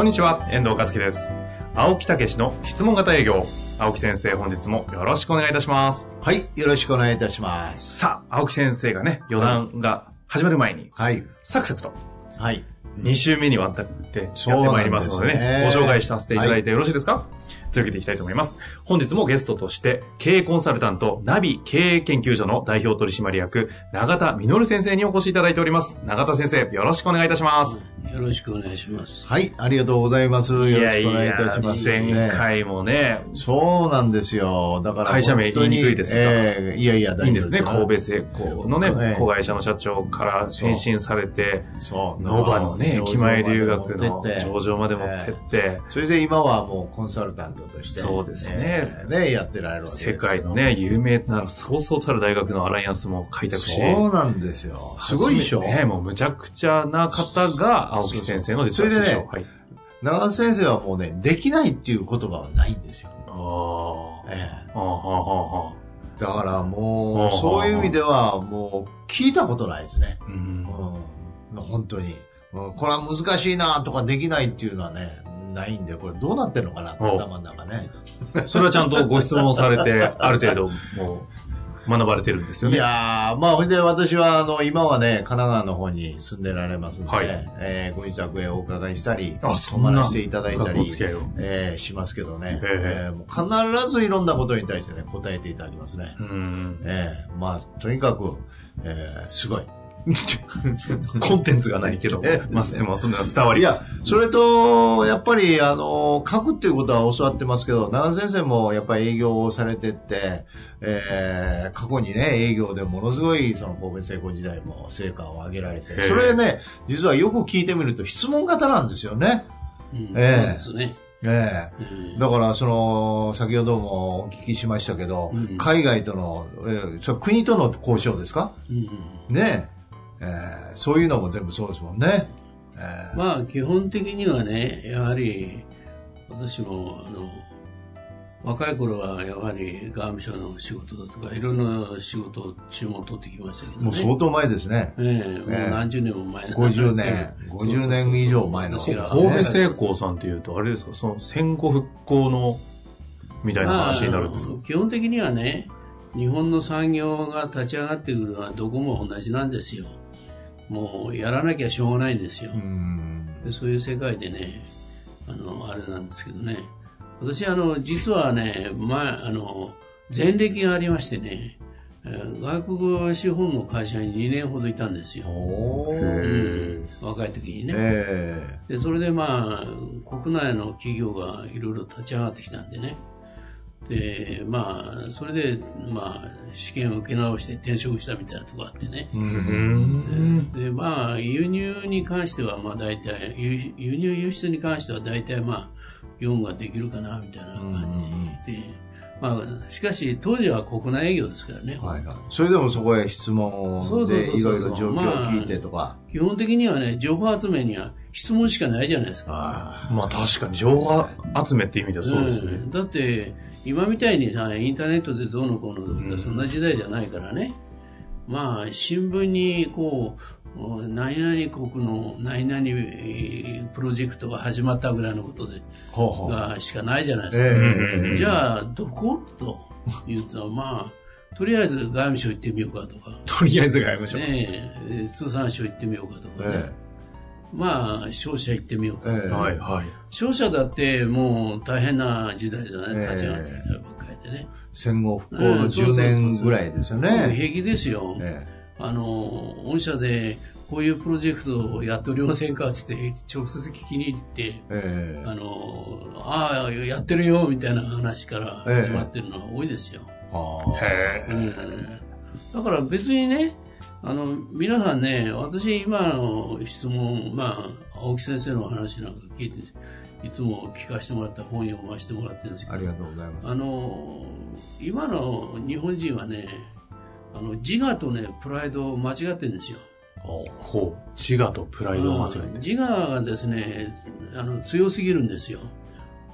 こんにちは、遠藤和樹です。青木武の質問型営業。青木先生、本日もよろしくお願いいたします。はい、よろしくお願いいたします。さあ、青木先生がね、余談が始まる前に、はい、サクサクとはい。2週目にわたってやってまいりますのでね、ご紹介させていただいてよろしいですか、続けていきたいと思います。本日もゲストとして、経営コンサルタント、ナビ経営研究所の代表取締役、永田実先生にお越しいただいております。永田先生、よろしくお願いいたします。よろしくお願いします。はい、ありがとうございます。よろしくお願いいたします。前回もね、そうなんですよ。だから、会社名言いにくいですがえーいやいや、いいんですね。神戸製鋼のね、ええ子会社の社長から転身されて、そう。ノバのね、駅前留学の上場まで持ってってそれで今はもうコンサルタントとして。そうですねえーね、やってられるわけですけ世ど界のね、有名なそうそうたる大学のアライアンスも開拓し、そうなんですよ。すごいでしょ？ね、もうむちゃくちゃな方が青木先生の実は師匠。それでねはい。長田先生はもうね、できないっていう言葉はないんですよ。あえあ、はあ、はあ、はあ。えだからもはあう、そういう意味ではもう聞いたことないですね。うんうん、本当に、うん。これは難しいなとかできないっていうのはね、ないんで、これどうなってるのかな頭の中ね。それはちゃんとご質問されて、ある程度もう学ばれてるんですよいね。やー、まあ、ほいで私は、あの、今はね、神奈川の方に住んでられますので、はいえーご自宅へお伺いしたり、あそんな泊まらせていただいたりえーしますけどね、えええーもう必ずいろんなことに対してね、答えていただきますね。うん。えーまあ、とにかく、えーすごい。コンテンツがないけど、まあ、でもそんな伝わいやります。、それと、やっぱり、あの、書くっていうことは教わってますけど、長田先生もやっぱり営業をされてって、えー、過去にね、営業でものすごい、その神戸製鋼時代も成果を上げられて、ええ。それね、実はよく聞いてみると質問型なんですよね。うんええ。そうですね。ええ。うん。だから、その、先ほどもお聞きしましたけど、うん。海外との、えーそれ国との交渉ですか？うん。ねええーそういうのも全部そうですもんね。えーまあ、基本的にはね、やはり、私も、あの、若い頃はやはり外務省の仕事だとか、いろんな仕事を注文取ってきましたけどね。もう相当前ですね。ええもうええ何十年も前50年50年以上前の私が神戸製鋼さんっていうと、あれですか、その戦後復興の、みたいな話になるんですか、まあ基本的にはね、日本の産業が立ち上がってくるのはどこも同じなんですよ。もうやらなきゃしょうがないんですよ。うんでそういう世界でね、あの、あれなんですけどね。私、あの、実はね、前、あの、前歴がありましてね、えー外国資本の会社に2年ほどいたんですよ。おへーー若い時にね。えで、それでまあ、国内の企業がいろいろ立ち上がってきたんでね。で、まあ、それで、まあ、試験を受け直して転職したみたいなとこあってね。うん。で、まあ、輸入に関しては、まあ、大体、輸輸入輸出に関しては大体、まあ、業務ができるかな、みたいな感じで、まあ、しかし、当時は国内営業ですからね。えはいはい。それでもそこへ質問でいろいろ状況を聞いてとか。基本的にはね、情報集めには質問しかないじゃないですか。あまあ確かに情報集めって意味ではそうですね。んだって、今みたいにさ、インターネットでどうのこうのとか、そんな時代じゃないからね。まあ、新聞に、こう、何々国の何々えープロジェクトが始まったぐらいのことで、がしかないじゃないですか。えうんじゃあ、どこ？と言うと、まあ、とりあえず外務省行ってみようかとか、とりあえずがやりましょう。ねえ、通産省行ってみようかとかね。えまあ、商社行ってみようか。えええはいはい。商社だってもう大変な時代だね、ええ立ち上がってきたばっかりでね。戦後復興の10年ぐらいですよね。平気ですよ。えあの、御社でこういうプロジェクトをやっておりませんかつって直接聞きに行って、ええあの、ああ、やってるよ、みたいな話から始まってるのは多いですよ。はあへえ。うんだから別にね、あの、皆さんね、私今の質問、まあ、青木先生の話なんか聞いて、いつも聞かせてもらった本読ませてもらってるんですけど、ありがとうございます。あの、今の日本人はね、あの、自我とね、プライドを間違ってるんですよ。ほう。自我とプライドを間違えて。自我がですね、あの、強すぎるんですよ。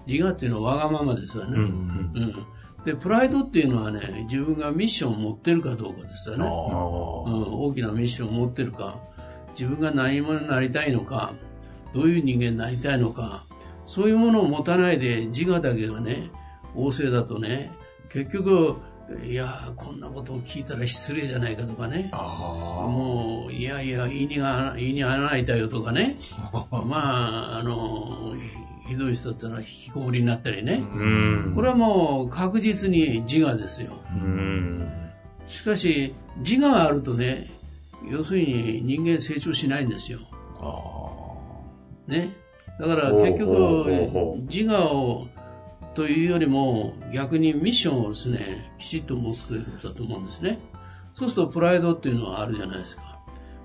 自我っていうのはわがままですよね。うんうん。うんで、プライドっていうのはね、自分がミッションを持ってるかどうかですよね。あうん、ー大きなミッションを持ってるか、自分が何者になりたいのか、どういう人間になりたいのか、そういうものを持たないで自我だけがね、旺盛だとね、結局、いや、こんなことを聞いたら失礼じゃないかとかね、あもう、いやいや、言いにが、言いに穴開いたよとかね、まあ、あの、ひひどい人だったら引きこもりになったりね。これはもう確実に自我ですよ。うん。しかし、自我があるとね、要するに人間成長しないんですよ。ね。だから結局自我を、というよりも逆にミッションをですね、きちっと持つということだと思うんですね。そうするとプライドっていうのはあるじゃないですか。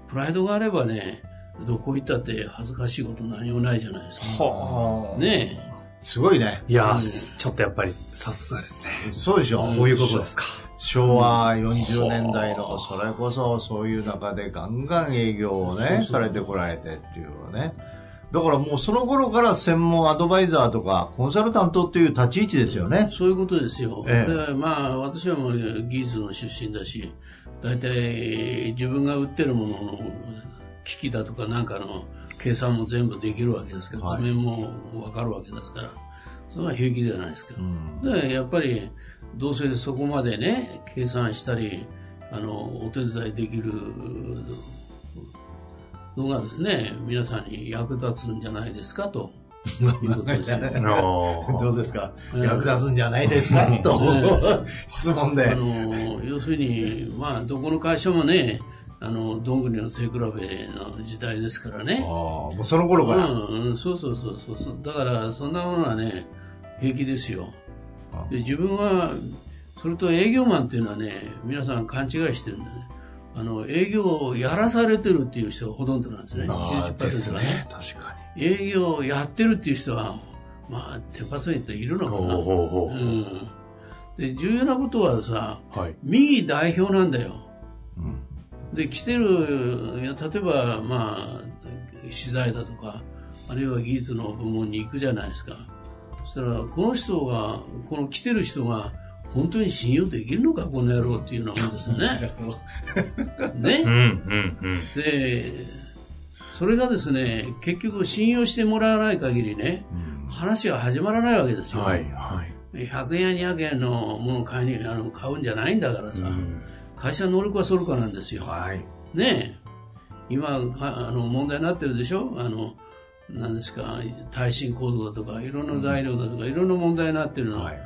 プライドがあればね、どこ行ったって恥ずかしいこと何もないじゃないですか。はあ。ねすごいね。いやー、ちょっとやっぱり、さすがですね。そうでしょ。こういうことですか。昭和40年代の、それこそそういう中でガンガン営業をね、されてこられてっていうのね。だからもうその頃から専門アドバイザーとかコンサルタントっていう立ち位置ですよね。そういうことですよ。ええでまあ、私はもう技術の出身だし、大体自分が売ってるものの機器だとかなんかの計算も全部できるわけですから、はい。図面もわかるわけですから、それは平気じゃないですか。うん。で、やっぱり、どうせそこまでね、計算したり、あの、お手伝いできるのがですね、皆さんに役立つんじゃないですかと。いうことですよ。どうですか、うん。役立つんじゃないですか、と、質問で。あ。の要するに、まあ、どこの会社もね、あの、どんぐりの背比べの時代ですからね。ああもうその頃から。うんうん、そうそうそうそうそう。だから、そんなものはね、平気ですよ。で自分は、それと営業マンっていうのはね、皆さん勘違いしてるんだね。あの、営業をやらされてるっていう人がほとんどなんですね。ああです90%はね。確か営業をやってるっていう人は、まあ、手パスにといるのに。かな。ほうほうほう。うん。で、重要なことはさ、はい。右代表なんだよ。うんで、来てる、いや例えば、まあ、資材だとか、あるいは技術の部門に行くじゃないですか。そしたら、この人が、この来てる人が、本当に信用できるのか、この野郎っていうようなもんですよね。ね？うん、うん、うん。で、それがですね、結局信用してもらわない限りね、話が始まらないわけですよ。はい、はい。100円や200円のものを買いにあの買うんじゃないんだからさ、うん会社能力はそるかなんですよ。はい。ねえ。今かあの問題になってるでしょ？あの、何ですか、耐震構造だとか、いろんな材料だとか、いろんな問題になってるの。はい。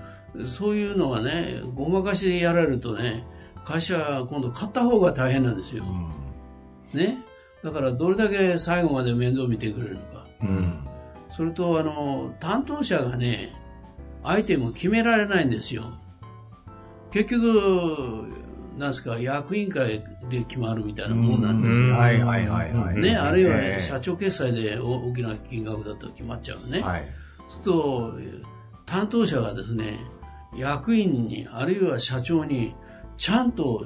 そういうのはね、ごまかしでやられるとね、会社は今度買った方が大変なんですよ。ね？だからどれだけ最後まで面倒見てくれるのか。うん。それと、あの、担当者がね、アイテムを決められないんですよ。結局、なんですか、役員会で決まるみたいなもんなんですよ。はいはいはいはい。ね、あるいはええ社長決済で大きな金額だと決まっちゃうね。はい。すると、担当者がですね、役員に、あるいは社長に、ちゃんと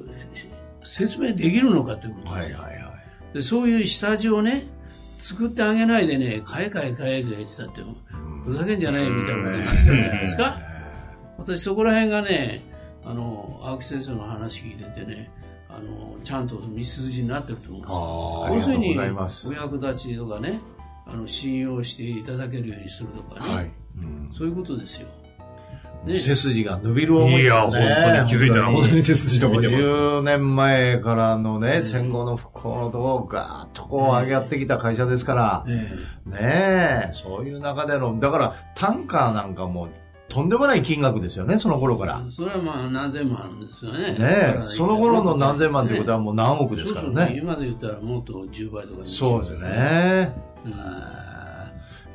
説明できるのかということですよ。はいはいはい。でそういう下地をね、作ってあげないでね、買え買え買え買えって言ったって、ふざけんじゃないよみたいなことになっちゃうんじゃないですか。私そこら辺がね、あの、青木先生の話聞いててね、あの、ちゃんと道筋になってると思うんですよ。要するに、ありがとうございます。お役立ちとかね、あの、信用していただけるようにするとかね、はい。うん。そういうことですよ。ね背筋が伸びる思いだねいや、本当に気づいたら、本当に。背筋伸びてます。50年前からのね、戦後の復興のところをガーッとこう上げやってきた会社ですから、えねえ、そういう中での、だから単価なんかもとんでもない金額ですよね、その頃から。えそれはまあ何千万ですよね。ねえ、その頃の何千万ということははもう何億ですからそうそうね。今で言ったらもっと10倍とかそうですよ。ね。うん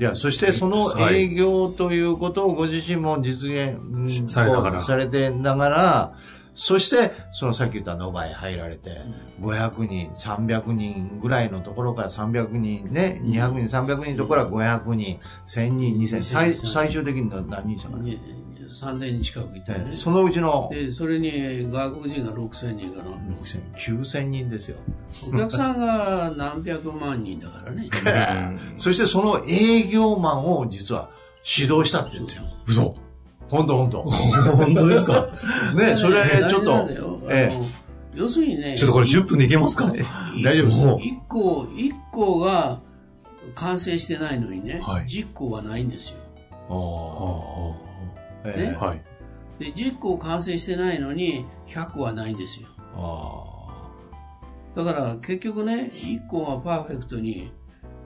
いや、そしてその営業ということをご自身も実現うんされながらされてながら、そして、そのさっき言ったノバへ入られて、500人、300人ぐらいのところから300人ね、200人、300人のところから500人、1000人、2000人、最最終的に何人でしたかね。に3000人近くいたよね。そのうちので、それに外国人が6000人かな。6000、9000人ですよ。お客さんが何百万人だからね。そしてその営業マンを実は指導したって言うんですよ。嘘。本当本当。本当ですか？ね、それちょっとえあの要するにね、ちょっとこれ10分でいけますかね？大丈夫ですもう一個、一個が完成してないのにね、はい10個はないんですよ。え、ええねはい。で、10個完成してないのに100個はないんですよ。あだから結局ね、1個はパーフェクトに、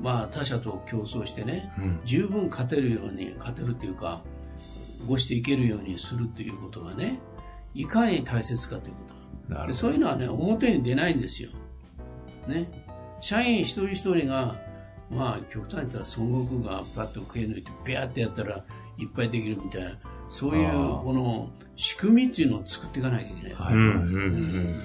まあ他者と競争してね、うん。十分勝てるように、勝てるっていうか、ごしていけるようにするっていうことがね、いかに大切かということ。あなるほど。でそういうのはね、表に出ないんですよ。ね。社員一人一人が、まあ、極端に言ったら孫悟空がパッと食い抜いて、ペアってやったらいっぱいできるみたいな、そういう、この、仕組みっていうのを作っていかなきゃいけない。はいうんうんう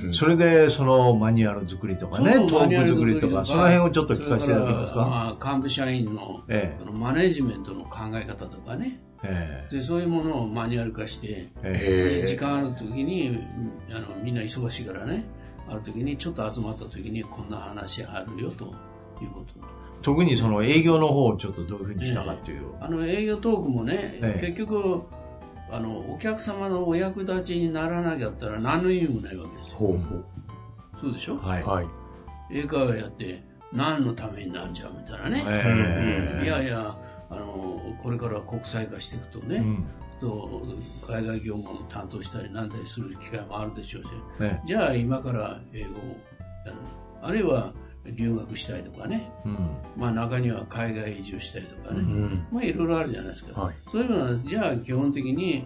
んうん。それで、そのマニュアル作りとかね、トーク作りとか、その辺をちょっと聞かせていただけますか？まあ、幹部社員の、えそのマネジメントの考え方とかね、ええ。でそういうものをマニュアル化して、ええ。へ時間ある時にあのみんな忙しいからね。ある時にちょっと集まった時にこんな話あるよということ。特にその営業の方をちょっとどういうふうにしたかっていう。あの営業トークもね、ええ。結局あのお客様のお役立ちにならなきゃったら何の意味もないわけですよ。ほうほそうでしょ、はい。う。はい。英会話やって何のためになるじゃんみたいなね、ええ。いやいやあのこれから国際化していくとね、うん。と海外業務を担当したりなんだりする機会もあるでしょうしねじゃあ今から英語をやる。あるいは留学したいとかね、うん。まあ、中には海外移住したいとかね、うん。まあいろいろあるじゃないですか、はい。そういうのはじゃあ基本的に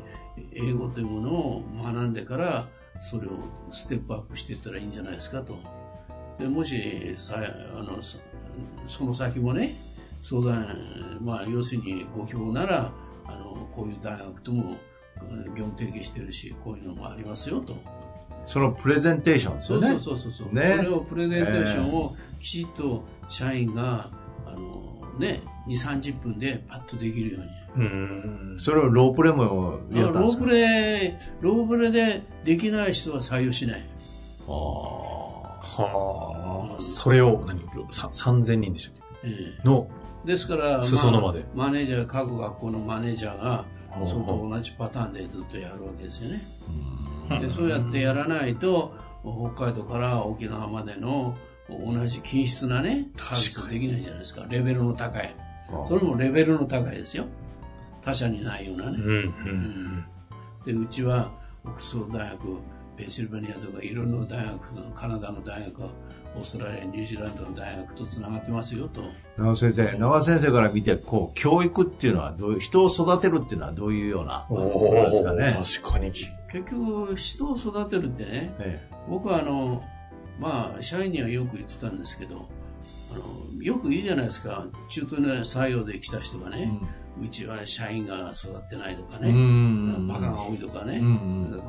英語というものを学んでからそれをステップアップしていったらいいんじゃないですかと。でもしさあのそその先もね相談、まあ、要するにご希望ならあのこういう大学ともうん業務提携してるしこういうのもありますよとそのプレゼンテーションですそうよね。そうそうそう、ねそれをプレゼンテーションをきちっと社員が、あのね、2、30分でパッとできるように。うん。それをロープレもいややったんですか？ロープレイ、ロープレイでできない人は採用しない。あはあ。それを、何？さ ?3000 人でしたっええけの、ですから、裾野までマネージャー、各学校のマネージャーが、それと同じパターンでずっとやるわけですよね。あでそうやってやらないと、北海道から沖縄までの同じ均質なね、サービスできないじゃないですか。レベルの高い。それもレベルの高いですよ。他社にないようなね。う。でうちはオックスフォード大学ペンシルベニアとかいろんな大学カナダの大学オーストラリアニュージーランドの大学とつながってますよと。長尾先生、長尾先生から見て、こう、教育っていうのはどういう、人を育てるっていうのはどういうようなおことですかね。確かに。結局人を育てるってねえ僕はあのまあ社員にはよく言ってたんですけどあのよく言うじゃないですか。中途の採用で来た人がえね、うちは社員が育ってないとかうね、ん。バカが多いとかね、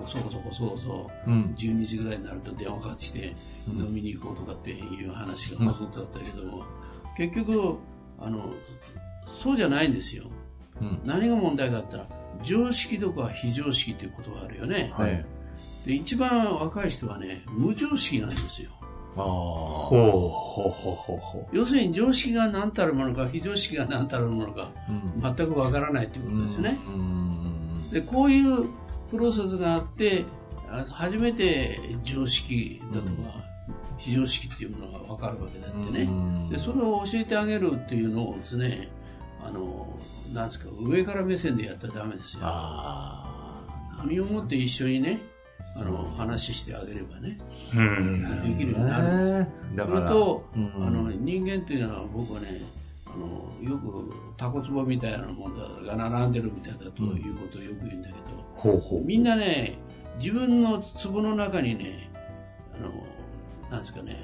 そこそこそこそうん。12時ぐらいになると電話かかってきて飲みに行こうとかっていう話がほとんどだったけども、結局あのそうじゃないんですよ。うん。何が問題かって言ったら常識とか非常識という言葉があるよね、はい。で一番若い人はね無常識なんですよああ。ほうほうほうほうほ要するに常識が何たるものか非常識が何たるものかうん。全くわからないということですね、うん。でこういうプロセスがあってあ初めて常識だとか、非常識っていうものが分かるわけだってね、うん。でそれを教えてあげるっていうのをですねあのなんですか上から目線でやったらダメですよ。身をもって一緒にねあの話してあげればねう。うん。できるようになる、ねだそから。れと、うんあの人間っていうのは僕はねあのよくタコツボみたいなものが並んでるみたいだということをよく言うんだけど、ほうほう。みんなね、自分の壺の中にね、あの、なんですかね、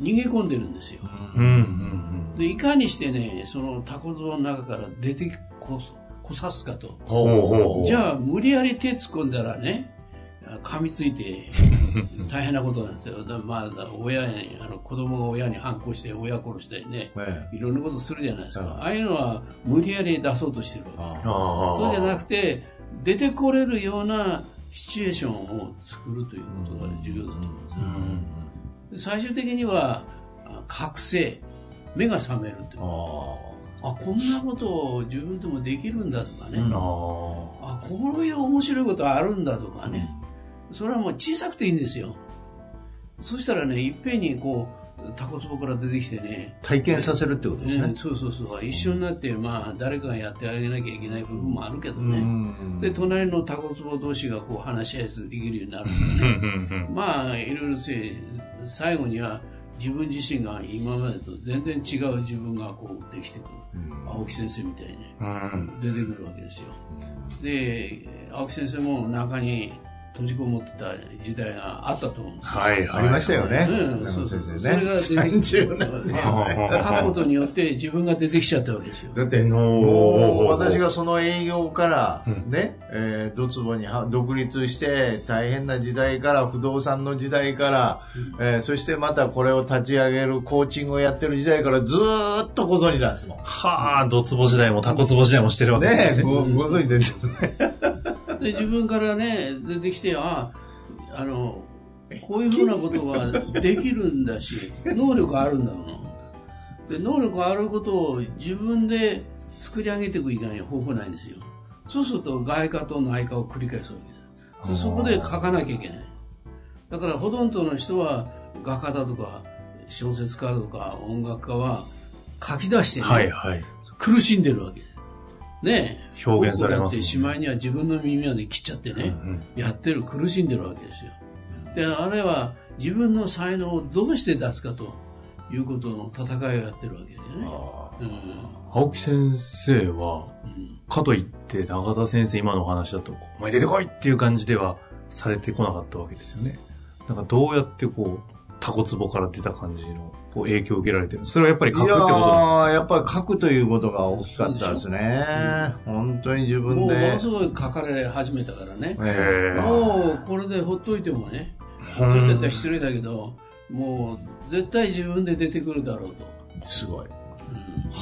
逃げ込んでるんですよ。うんうんで、いかにしてね、そのタコ壺の中から出てこ、こさすかと。ほうほうほう。じゃあ、無理やり手突っ込んだらね、あ噛みついて 大変なことなんですよ。だまあ、親に、あの子供が親に反抗して親殺したりね、ええいろんなことするじゃないですか。はいああいうのは無理やり出そうとしてるわけ。そうじゃなくて、出てこれるようなシチュエーションを作るということが重要だと思うんですねで最終的には、あ覚醒、目が覚めるという。ああ、こんなことを自分でもできるんだとかね。あ、こういう面白いことあるんだとかね。それはもう小さくていいんですよ。そしたらね、いっぺんにこう、タコツボから出てきてね、体験させるってことですねうん、。そうそうそう、一緒になって、まあ、誰かがやってあげなきゃいけない部分もあるけどうね。んで、隣のタコツボ同士がこう話し合いするできるようになるんでね。まあ、いろいろせ最後には自分自身が今までと全然違う自分がこうできてくる。青木先生みたいにうん出てくるわけですよ。で、青木先生も中に閉じこもってた時代があったと思うんですよ。はいはい。ありましたよね。うん、中そうそう野先それが生ね。出てきて、30年まあ書くことによって自分が出てきちゃったわけですよ。だって、私がその営業からうんね、えードツボには独立して大変な時代から、不動産の時代から、えーそしてまたこれを立ち上げるコーチングをやってる時代からずーっとご存知なんですもん。はあ、ドツボ時代もタコツボ時代もしてるわけですね。ねごご存知ですよね。で自分からね出てきてああのこういうふうなことができるんだし能力あるんだもので能力あることを自分で作り上げていく以外に方法ないんですよ。そうすると外貨と内貨を繰り返すわけですそそこで書かなきゃいけない。だからほとんどの人は画家だとか小説家とか音楽家は書き出してね、はいはい。苦しんでるわけね。え表現されますね。しまいには自分の耳まで切っちゃってね、うんやってる苦しんでるわけですよ。であれは自分の才能をどうして出すかということの戦いをやってるわけですよね、青木先生は、かといって永田先生今のお話だと、お前出てこいっていう感じではされてこなかったわけですよね。なんかどうやってこう、タコツボから出た感じのこう影響を受けられてる。それはやっぱりい書くってことなんやーやっぱり書くということが大きかったですね。本当に自もう分もでの。すごい書かれ始めたからね。もうこれでほっといてもねほっといてったら失礼だけどもう絶対自分で出てくるだろうと。すごい。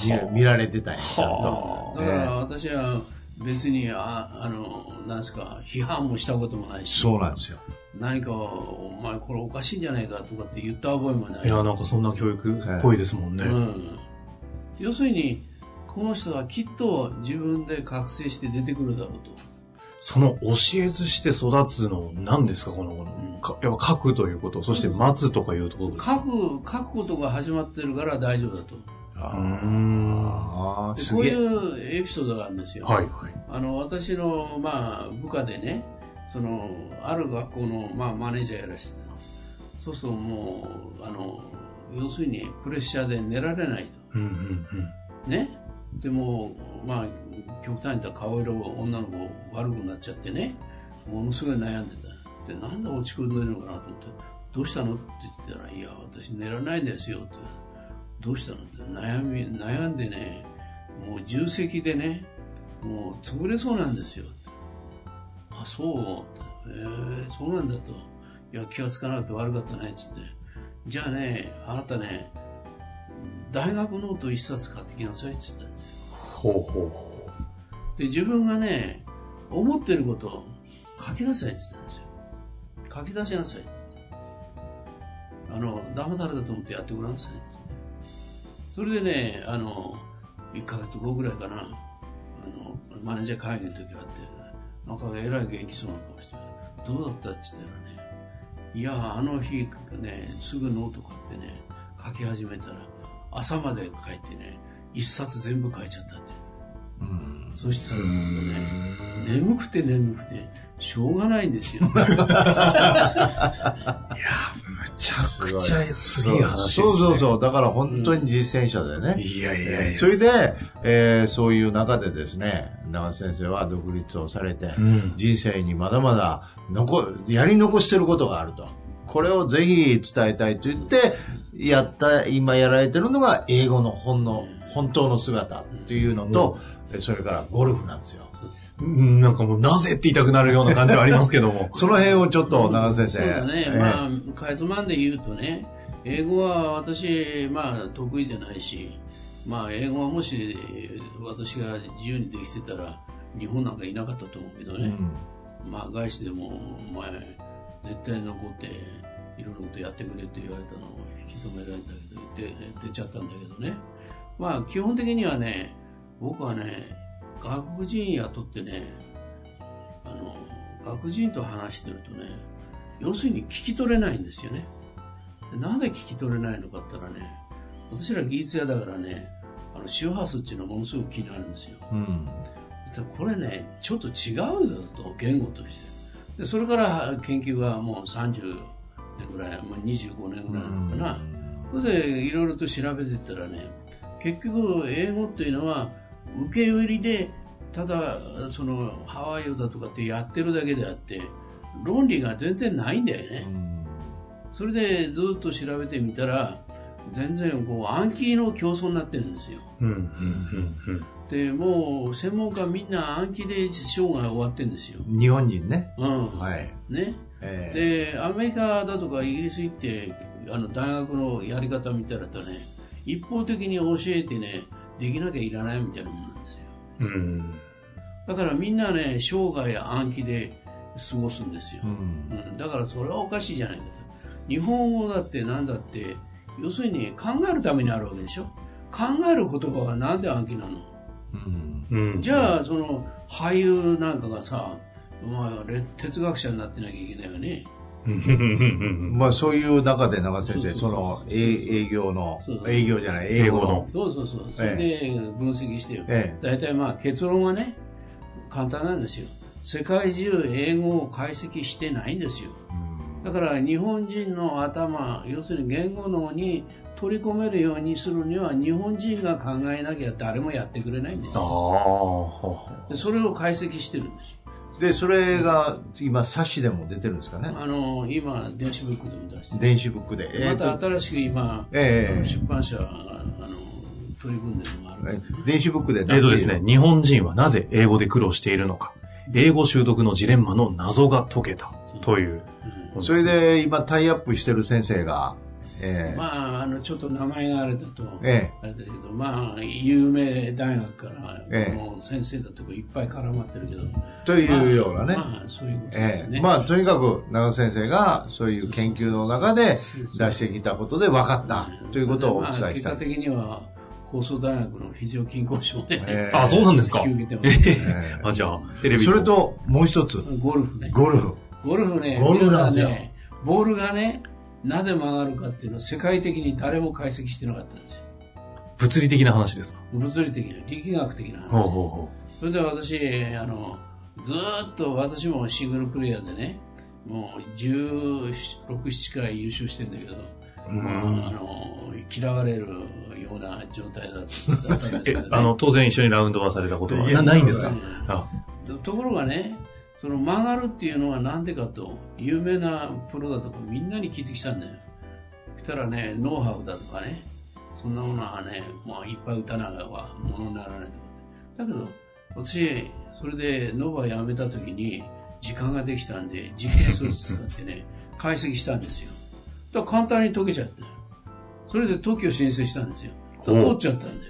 見ら見られてたんや、ちゃんと。だから私は別にああのなんですか批判もしたこともないし。そうなんですよ。何かお前これおかしいんじゃないかとかって言った覚えもない。いや、なんかそんな教育っぽいですもんね。うん、要するにこの人はきっと自分で覚醒して出てくるだろうと。その教えずして育つの何ですかこの、かやっぱ書くということ、そして待つとかいうところですか？書く書くことが始まってるから大丈夫だと。ああ、ですこうい。うエピソードがあるんですよ、はいはい。あの私の、まあ、部下でねそのある学校の、まあ、マネージャーやらせてそうするともうあの要するにプレッシャーで寝られないと。うんうんうん。ね？でもまあ極端に言ったら顔色が女の子悪くなっちゃってね。ものすごい悩んでた。でなんで落ち込んでるのかなと思ってどうしたのって言ったらいや私寝らないんですよって。どうしたのって。悩み悩んでねもう重責でねもう潰れそうなんですよ。ってあそうえー、そうなんだと。いや気がつかなくて悪かったねっつって。じゃあねあなたね大学ノート一冊買ってきなさいって。言ったんですよほうほう。ほで自分がね思ってることを書きなさいって言ったんですよ。書き出しなさいあの騙されたと思ってやってごらんなさいって言って。それでねあの1ヶ月後ぐらいかな。あのマネージャー会議の時があってなんかえらい元気そうな顔してどうだったって言ったらねいやあの日ねすぐノート買ってね書き始めたら朝まで書いてね一冊全部書いちゃったって。うん。そしたらね眠くて眠くてしょうがないんですよ。いや、むちゃくちゃすげえ話ですね。そうそうそう。だから本当に実践者でね。いやいやいや。それで、えーそういう中でですね、長瀬先生は独立をされて、うん。人生にまだまだ残、やり残してることがあると。これをぜひ伝えたいと言って、やった、今やられてるのが英語の本の、本当の姿っていうのと、それからゴルフなんですよ。うんなんかもうなぜって言いたくなるような感じはありますけども。その辺をちょっと長瀬先生。そうだね、ええまあ、かいつまんで言うとね、英語は私、まあ、得意じゃないし、まあ、英語はもしえー私が自由にできてたら、日本なんかいなかったと思うけどね、まあ、外資でも、お前、絶対残って、いろんなことやってくれって言われたのを引き止められたけど、出出ちゃったんだけどね。まあ、基本的にはね、僕はね、外国人雇ってね、あの、外国人と話してるとね、要するに聞き取れないんですよね。でなぜ聞き取れないのかって言ったらね、私ら技術屋だからね、あの周波数っていうのはものすごく気になるんですよ。うん。でこれね、ちょっと違うよと、言語として。でそれから研究がもう30年ぐらい、まあ、25年ぐらいなのかな。それでいろいろと調べていったらね、結局英語っていうのは受け売りで、ただそのハワイ語だとかってやってるだけであって、論理が全然ないんだよね。それでずっと調べてみたら、全然こう暗記の競争になってるんですよ。うん、うん、うん、で、もう専門家みんな暗記で生涯終わってるんですよ。日本人ね。うん。はい。ね。ええで、アメリカだとかイギリス行って、あの大学のやり方見たらとね、一方的に教えてね、できなきゃいらないみたいなもんなんですよ。うん。うん。だからみんなね、生涯暗記で過ごすんですよ。うんうん、だからそれはおかしいじゃないかと。日本語だって何だって、要するに考えるためにあるわけでしょ。考える言葉はなんで暗記なのうんうん。じゃあ、その俳優なんかがさ、まあ、れ哲学者になってなきゃいけないよね。まあそういう中で長瀬先生、その営営業の営業じゃない、英語の。そうそうそう。それで分析して大体まあ結論はね、簡単なんですよ。世界中英語を解析してないんですよ。だから日本人の頭、要するに言語脳に取り込めるようにするには日本人が考えなきゃ誰もやってくれないんですあよ。あ。でそれを解析してるんですよ。で、それが今、冊子でも出てるんですかね？あの、今、電子ブックでも出してる。電子ブックで。えまーとた新しく今、ええあの出版社があの取り組んでるのがある電子ブックで。えっとですね、。日本人はなぜ英語で苦労しているのか。英語習得のジレンマの謎が解けた。という。それで今タイアップしてる先生が、ええまあ、あの、ちょっと名前があれだと、えあれだけど、まあ、有名大学から、ええもう先生だとかいっぱい絡まってるけど、というようなね。まあ、まあそういうことですね。ええまあ、とにかく、長瀬先生が、そういう研究の中で出してきたことで分かったということをお伝えまあ、した。結果的には、放送大学の非常勤講師もね、ええあ、そうなんですか？引き受けてます。えあ、じゃあ、テレえビそれと、もう一つ、ゴルフね。ゴルフ。ゴルフね、ゴルフなんですよね、ボールがね、なぜ曲がるかっていうのは世界的に誰も解析してなかったんですよ。物理的な話ですか？物理的な、力学的な話。ほうほうほそれで私、あの、ずーっと私もシングルプレイヤーでね、もう16、7回優勝してんだけど、うんまあ、あの、嫌われるような状態だったんですう。けど、ね、えあの、当然一緒にラウンドはされたことは？なないんですか？ところがね、その曲がるっていうのはなんでかと、有名なプロだとかみんなに聞いてきたんだよ。そしたらね、ノウハウだとかね、そんなものはね、まあいっぱい打たながらはものにならないとか。だけど、私、それでノバ辞めた時に時間ができたんで、実験装置使ってね、解析したんですよ。だから簡単に解けちゃって。それで特許申請したんですよ。だから取っちゃったんだ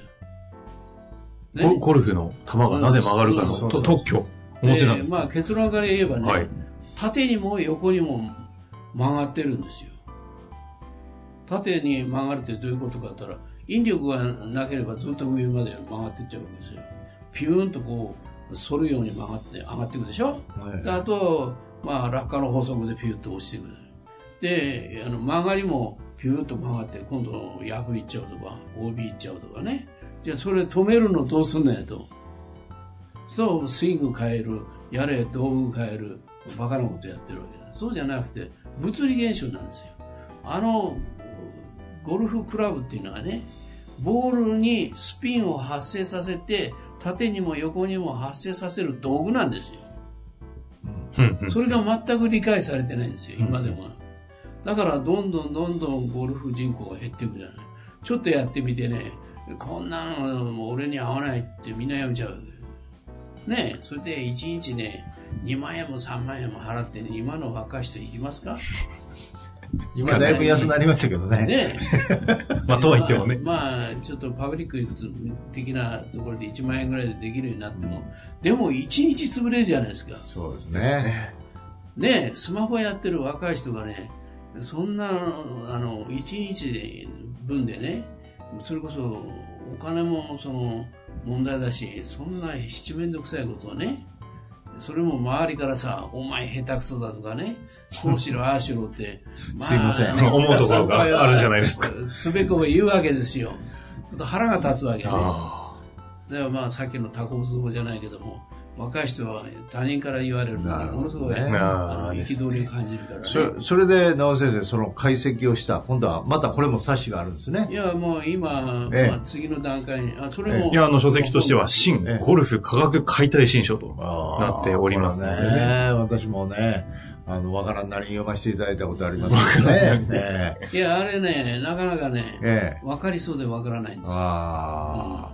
よ。ゴゴルフの球がなぜ曲がるかの特許お持ちなんですかまあ結論から言えばね、はい。縦にも横にも曲がってるんですよ。縦に曲がるってどういうことかって言ったら、引力がなければずっと上まで曲がっていっちゃうわけですよ。ピューンとこう、反るように曲がって、上がっていくでしょ？であと、まあ、落下の法則でピューッと落ちていく。で、あの曲がりもピューッと曲がって、今度、役行っちゃうとか、OB 行っちゃうとかね。じゃあ、それ止めるのどうすんのやと。そう、スイング変える、やれ、道具変える、バカなことやってるわけだ。そうじゃなくて、物理現象なんですよ。あの、ゴルフクラブっていうのはね、ボールにスピンを発生させて、縦にも横にも発生させる道具なんですよ。それが全く理解されてないんですよ、今でも。だから、どんどんどんどんゴルフ人口が減っていくじゃない。ちょっとやってみてね、こんなの俺に合わないってみんなやめちゃう。ねそれで1日ね、2万円も3万円も払って、今の若い人行きますか？今だいぶ安くなりましたけどね。ね まあ、とは言ってもね。まあ、ちょっとパブリック的なところで1万円ぐらいでできるようになっても、でも1日潰れるじゃないですか。そうですね。ねスマホやってる若い人がね、そんな、あの、1日分でね、それこそお金もその問題だし、そんな七面倒くさいことはね、それも周りからさ、お前下手くそだとかね、こうしろ、ああしろって、すいません思うところがあるんじゃないですか。つべこべ言うわけですよ。ちょっと腹が立つわけね。あではまあさっきのタコツボじゃないけども、若い人は他人から言われるのに、ものすごい、憤りを感じるからね。そそれで、直先生、その解析をした、今度はまたこれも冊子があるんですねい。や、もう今、ええまあ、次の段階に、あ、それも。いや、あの書籍としては、新ええゴルフ科学解体新書となっておりますのでね。ね。私もね、あの、わからんなりに読ませていただいたことありますけどね。ええいや、あれね、なかなかね、ええわかりそうでわからないんですよ。ああ。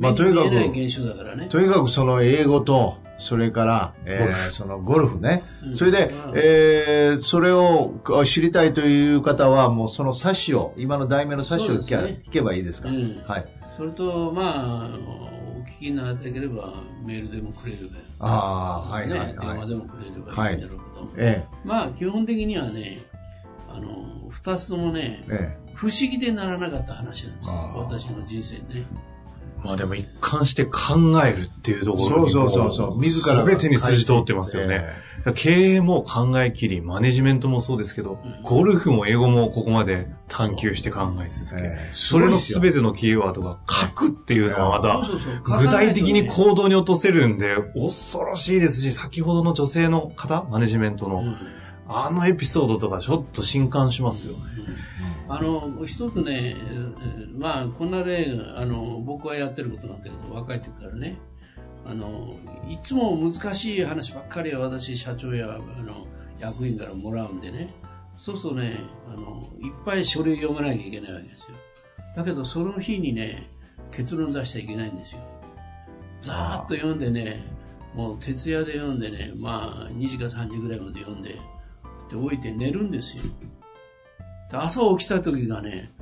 まあとにかく現象だからね。とにかくその英語と、それから、えーそのゴルフね。うんそれで、えーそれをあ知りたいという方は、もうその冊子を、今の題名の冊子を聞ね聞けばいいですか、うんはい。それと、まあ、お聞きになりたければ、メールでもくれれば。ああ、はいはいね、電はい。話でもくれればいいんだろうけど。えまあ、基本的にはね、あの、二つともねえ、え不思議でならなかった話なんですよ。私の人生ね。まあでも一貫して考えるっていうとえころにそうそうそうそう。自らが全てに筋通ってますよね。え経営も考えきり、マネジメントもそうですけど、ゴルフも英語もここまで探求して考え続け、ええそれの全てのキーワードが書くっていうのはまた具体的に行動に落とせるんで、恐ろしいですし、先ほどの女性の方、マネジメントの、うん。あのエピソードとかちょっと震撼しますよね。あの、一つね、まあ、こんな例、あの、僕はやってることなんだけど、若い時からね、あの、いつも難しい話ばっかり私、社長や、あの、役員からもらうんでね、そうするとね、あの、いっぱい書類読まなきゃいけないわけですよ。だけど、その日にね、結論出しちゃいけないんですよ。ざーっと読んでね、もう徹夜で読んでね、まあ、2時か3時ぐらいまで読んで、で、置いて寝るんですよ。で朝起きた時がね、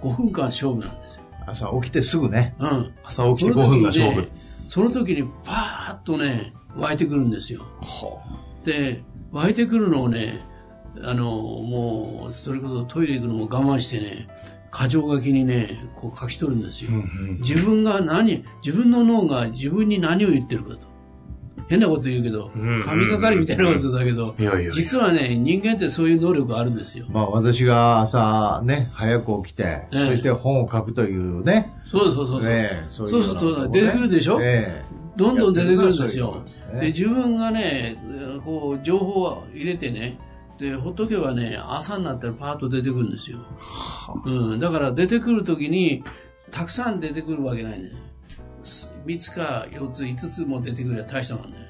5分間勝負なんですよ。朝起きてすぐね。うん。朝起きて5分が勝負。その時にねパーッとね、湧いてくるんですよ。で、湧いてくるのをね、あの、もう、それこそトイレ行くのも我慢してね、箇条書きにね、こう書き取るんですよ。自分が何、自分の脳が自分に何を言ってるかと。変なこと言うけどうん、神がかりみたいなことだけど実はね、人間ってそういう能力があるんですよ。まあ私が朝ね、早く起きて、ええそして本を書くというね。そうそうそうそう。そういそうそう出てくるでしょ？ええどんどん出てくるんですよで自分がね、こう、情報を入れてね、で、ほっとけばね、朝になったらパーッと出てくるんですよ。うん。だから出てくるときに、たくさん出てくるわけないんだよ。3つか4つ、5つも出てくれば大したもんね。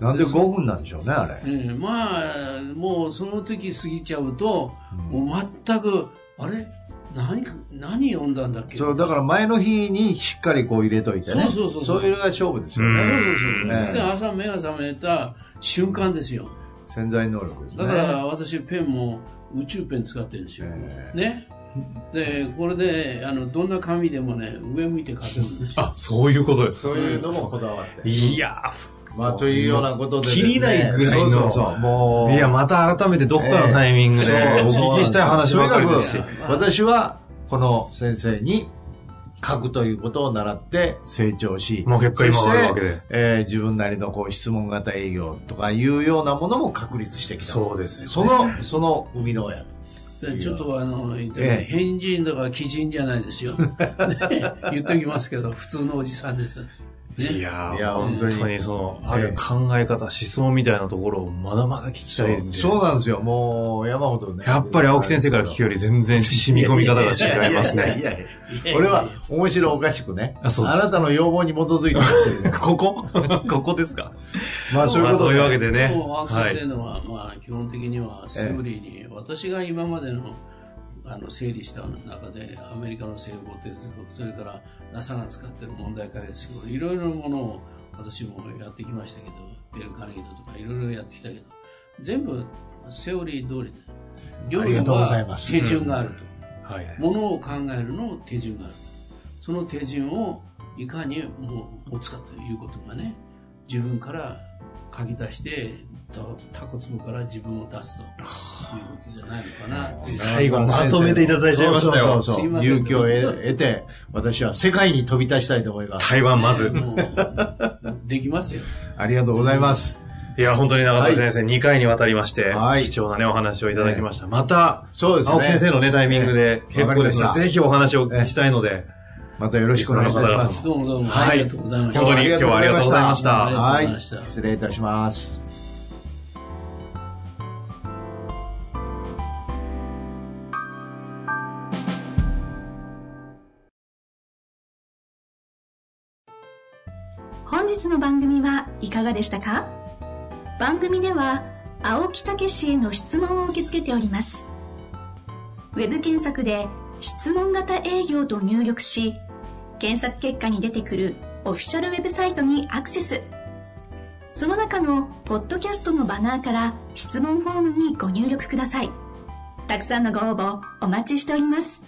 なんで5分なんでしょうね、あれ。うん。まあ、もうその時過ぎちゃうと、もう全く、あれ？何か、何読んだんだっけ？そう、だから前の日にしっかりこう入れといてね。そうそうそうそういうのが勝負ですようんね。そうそうそうええで、朝目が覚めた瞬間ですよ。潜在能力ですね。だから私ペンも宇宙ペン使ってるんですよ。えね。で、これで、あの、どんな紙でもね、上向いて書けるんですよ。あ、そういうことです。そういうのもこだわって。いやまあ、というようなことでですね。切りないぐらいのそうそうそう。もう。いや、また改めてどこかのタイミングでお聞きしたい話ばかりですし私は、この先生に書くということを習って成長し、もう結果今があるわけでそしてえー自分なりのこう質問型営業とかいうようなものも確立してきた。そうですよねその、その生みの親と。でちょっとあの、言ってええね、変人とか奇人じゃないですよ。ね、言っときますけど、普通のおじさんです。ね。いやーいや本本当に当にその、ある考え方、思想みたいなところをまだまだ聞きたいんで。そうなんですよ。もう、山ほどね。やっぱり青木先生から聞くより全然染み込み方が違いますね。いやいやいやいや俺は面白おかしくね。あなたの要望に基づいてね ここ？ここですか？まあそういうことまあというわけでね。もう青木はい先生のは、まあ、基本的には、セオリーに、私が今までの、あの、整理した中で、アメリカの成功哲学、それから NASA が使ってる問題解決いろいろなものを私もやってきましたけど、デル・カネギドとかいろいろやってきたけど、全部セオリー通りで。ありがとうございます手順があると。はいはい。ものを考えるの手順がある。その手順をいかにも持つかということがね、自分から書き出して、たタコツボから自分を出すということじゃないのかな最後まとめていただいちゃいましたよそうそうそう勇気を得得て、私は世界に飛び出したいと思います。台湾まず。できますよ。ありがとうございます。いや、本当に長田先生、2回にわたりまして、はい貴重なね、お話をいただきました。また、そうですね。青木先生のね、タイミングでええ結構ですので、わかりましたぜひお話をお聞きしたいので、またよろしくお願いいたします。どうもどうもはいありがとうございました。本当に今日はありがとうございました。ありがとうごはいざいました。失礼いたします。本日の番組はいかがでしたか？番組では青木武氏への質問を受け付けておりますウェブ検索で「質問型営業」と入力し検索結果に出てくるオフィシャルウェブサイトにアクセス。その中のポッドキャストのバナーから質問フォームにご入力ください。たくさんのご応募お待ちしております。